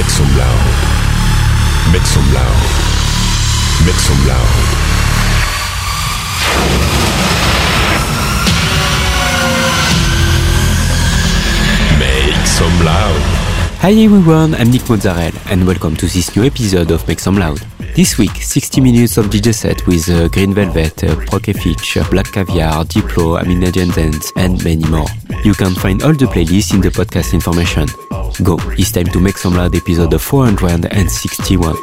Make some loud. Make some loud. Make some loud. Make some loud. Hi everyone, I'm Nick Mozzarella and welcome to this new episode of Make Some Loud. This week, 60 minutes of DJ set with uh, Green Velvet, uh, uh Black Caviar, Diplo, Amina Jentens and many more. You can find all the playlists in the podcast information. Go. It's time to make some loud episode 461.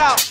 out.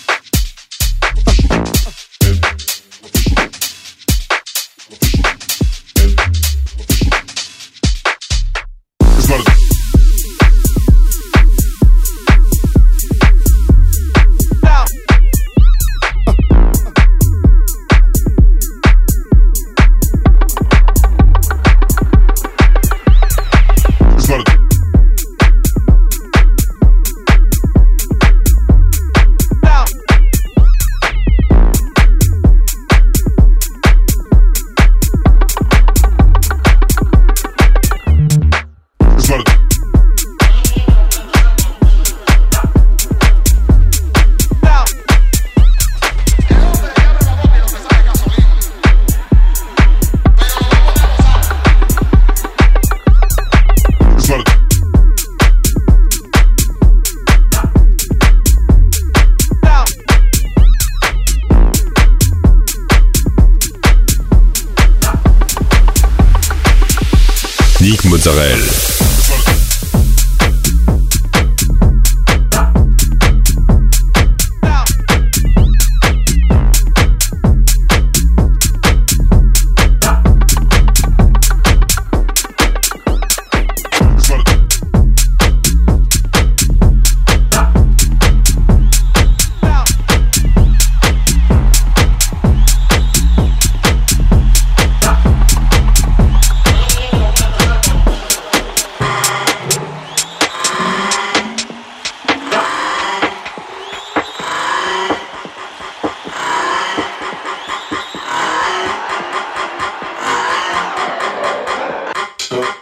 stuff.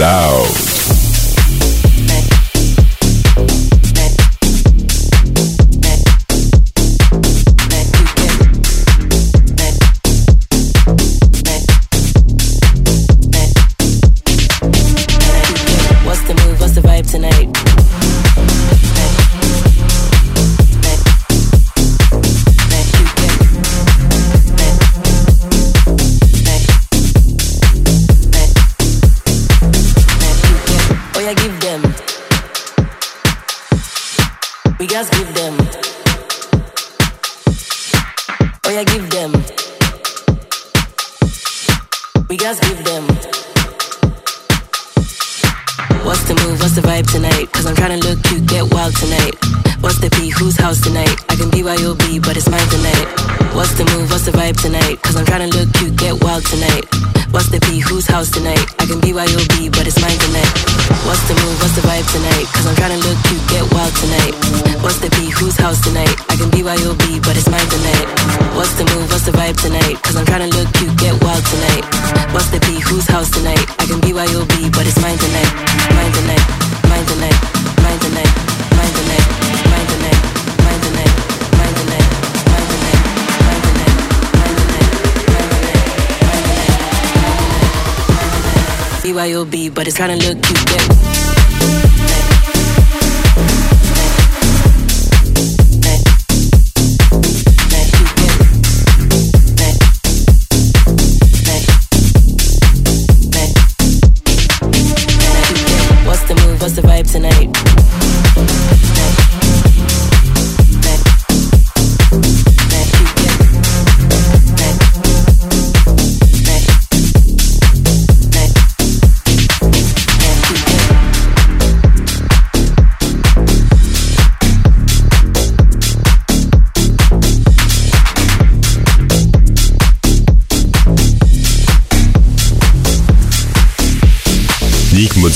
Loud. exactly where you'll be, but it's kinda look cute. Yeah.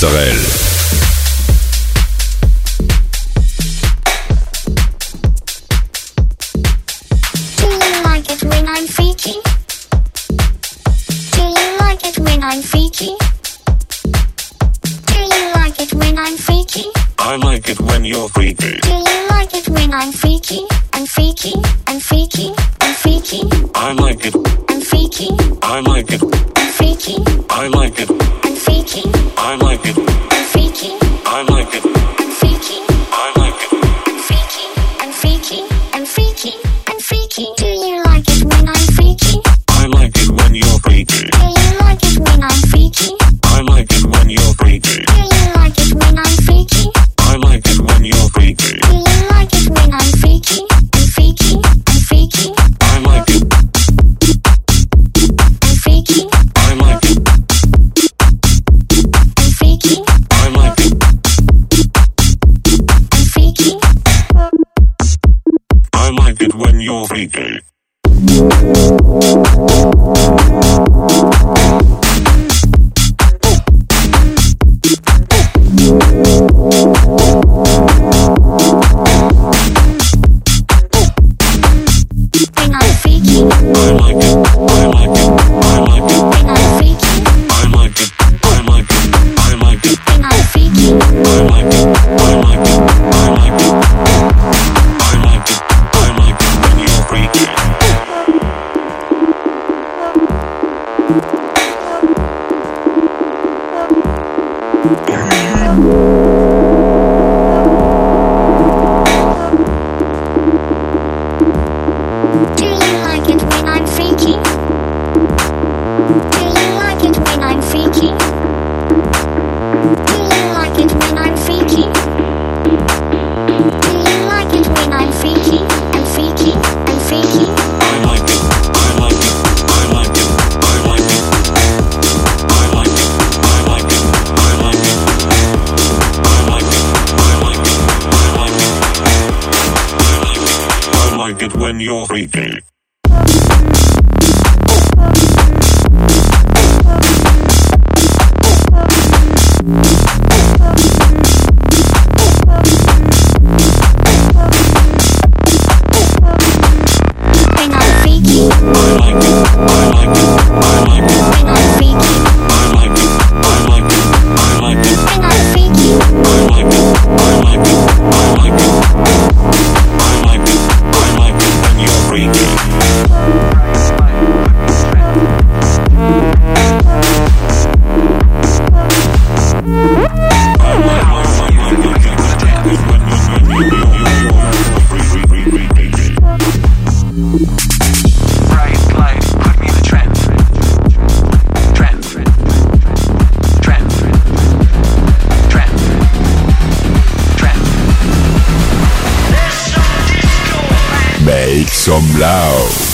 Sorel. every day. Loud.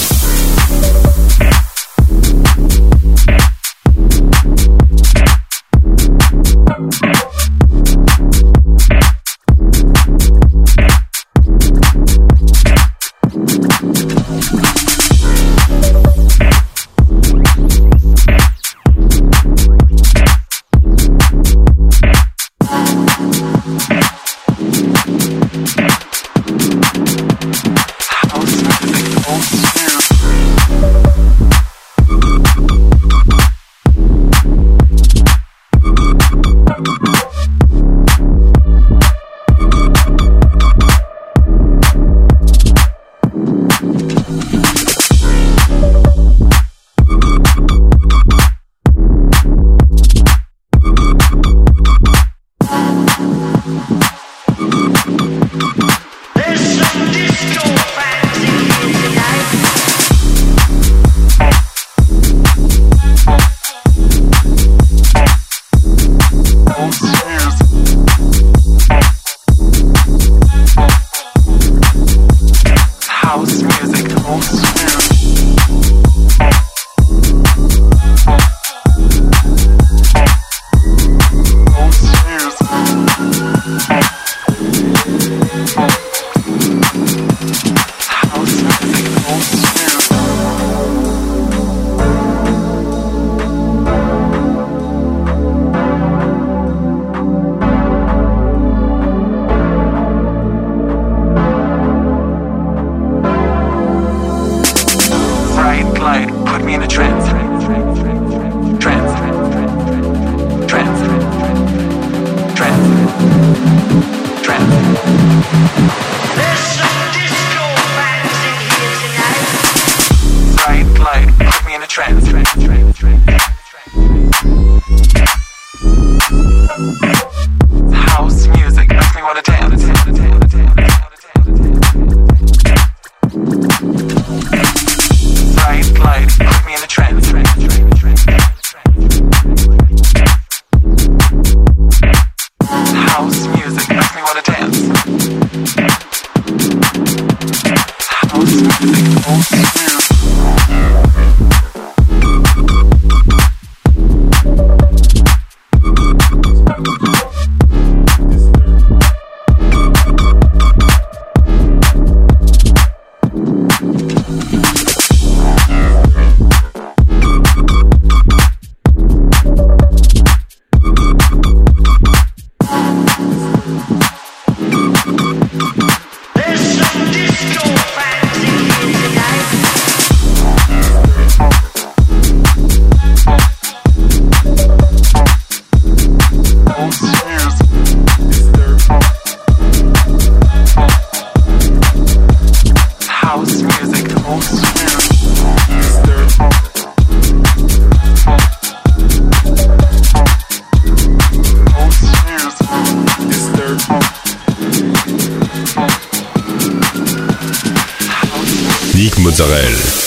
Mozzarella.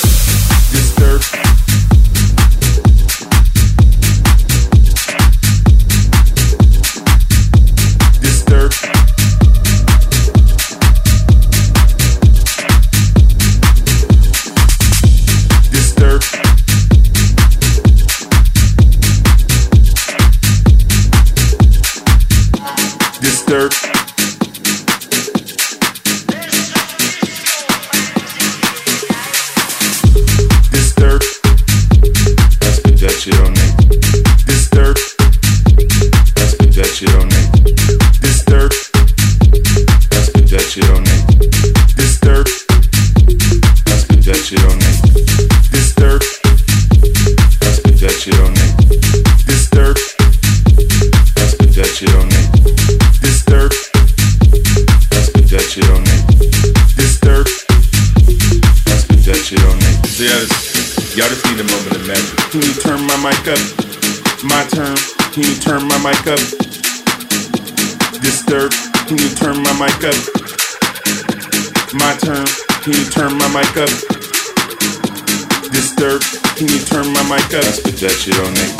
that shit on it.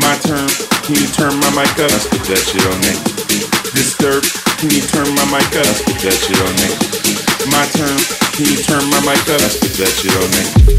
My turn, can you turn my mic up? Let's put that shit on it. Disturb, can you turn my mic up? Let's put that shit on me. My turn, can you turn my mic up? Let's put that shit on me.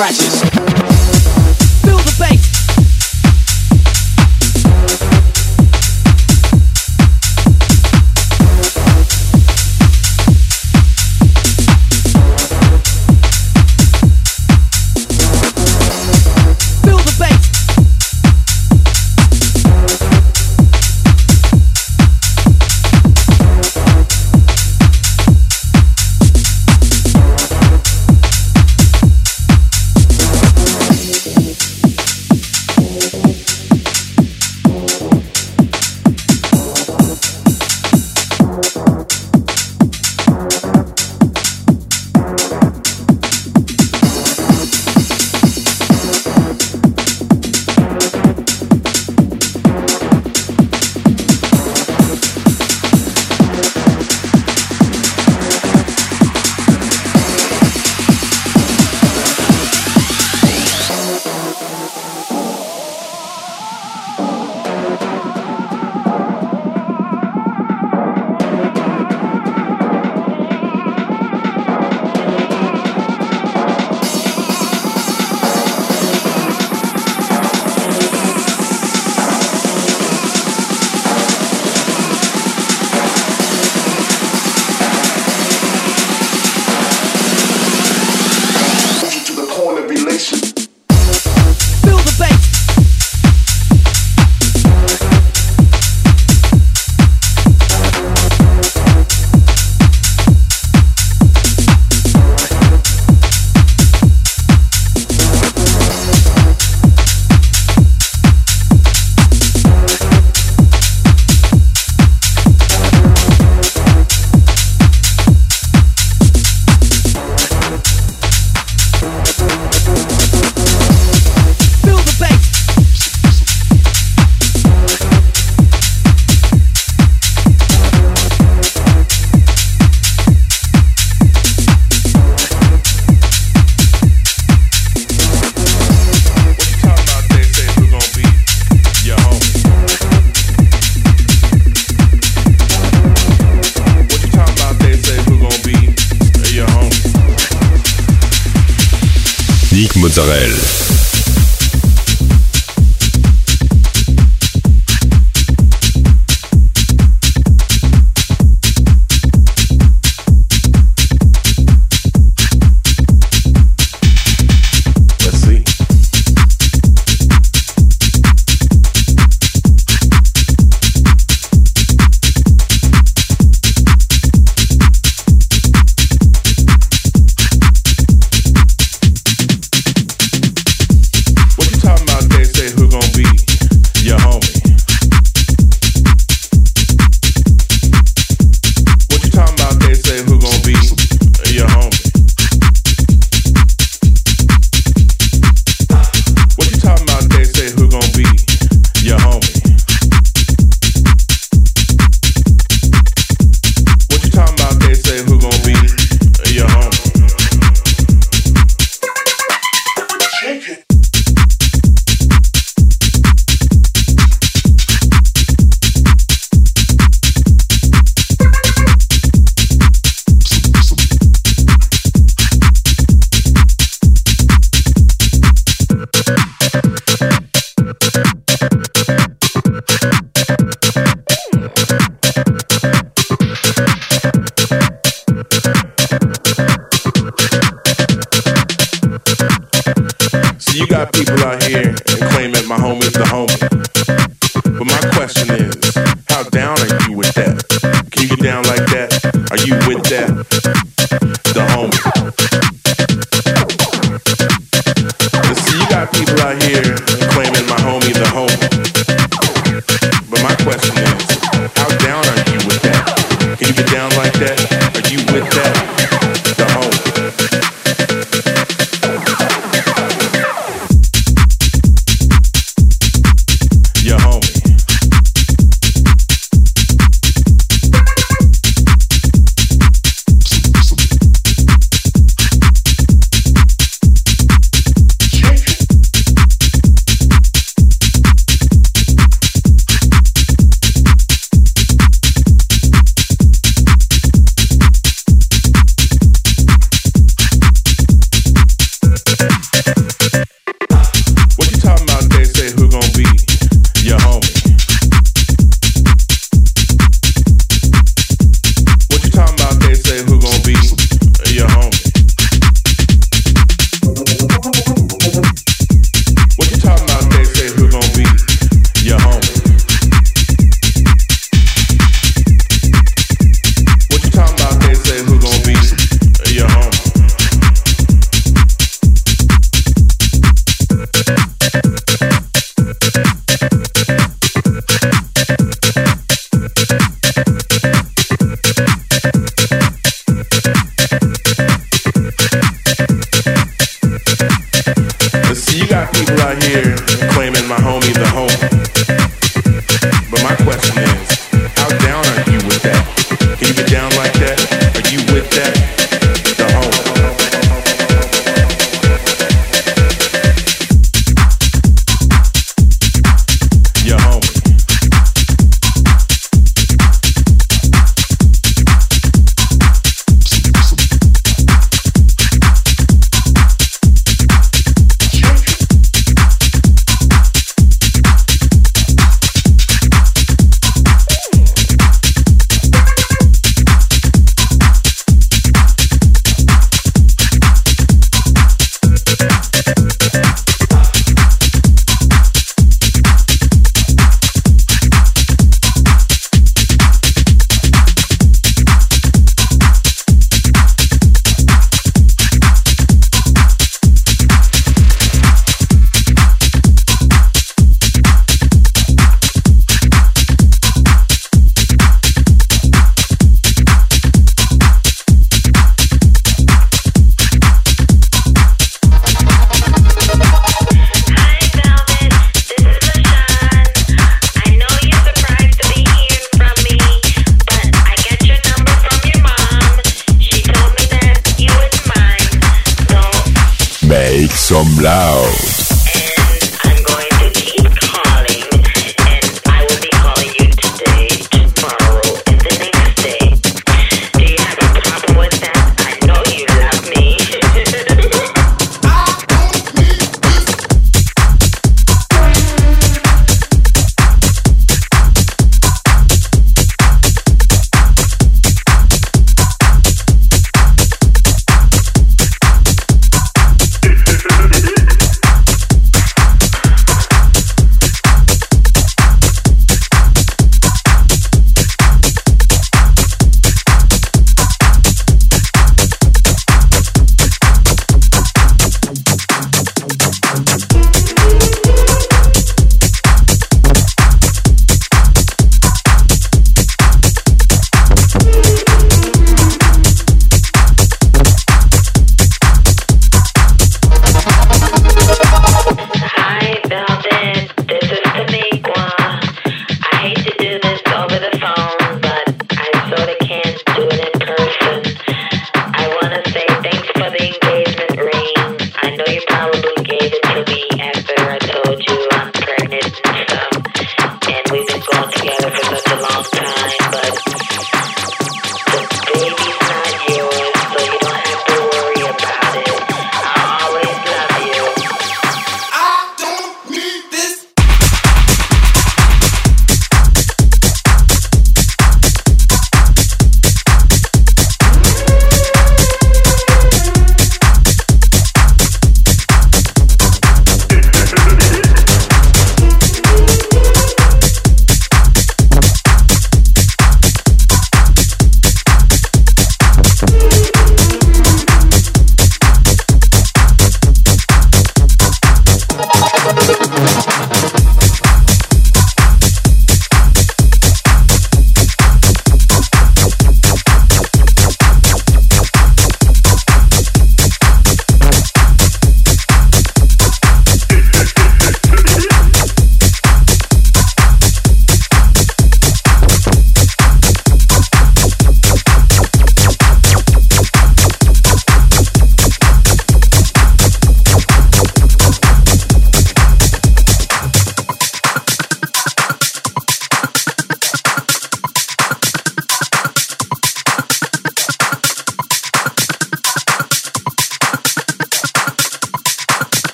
scratching.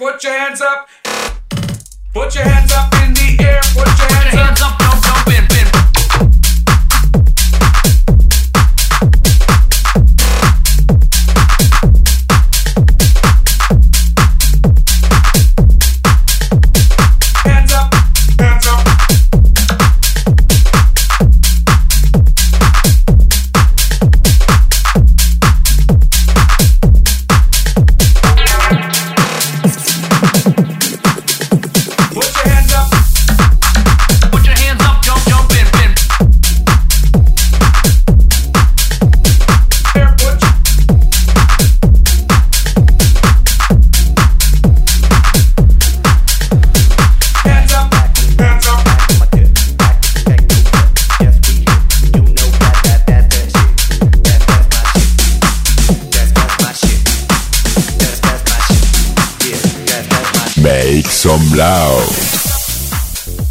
put your hands up. Put your hands up in the air, put your hands, hands up. up.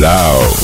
Loud.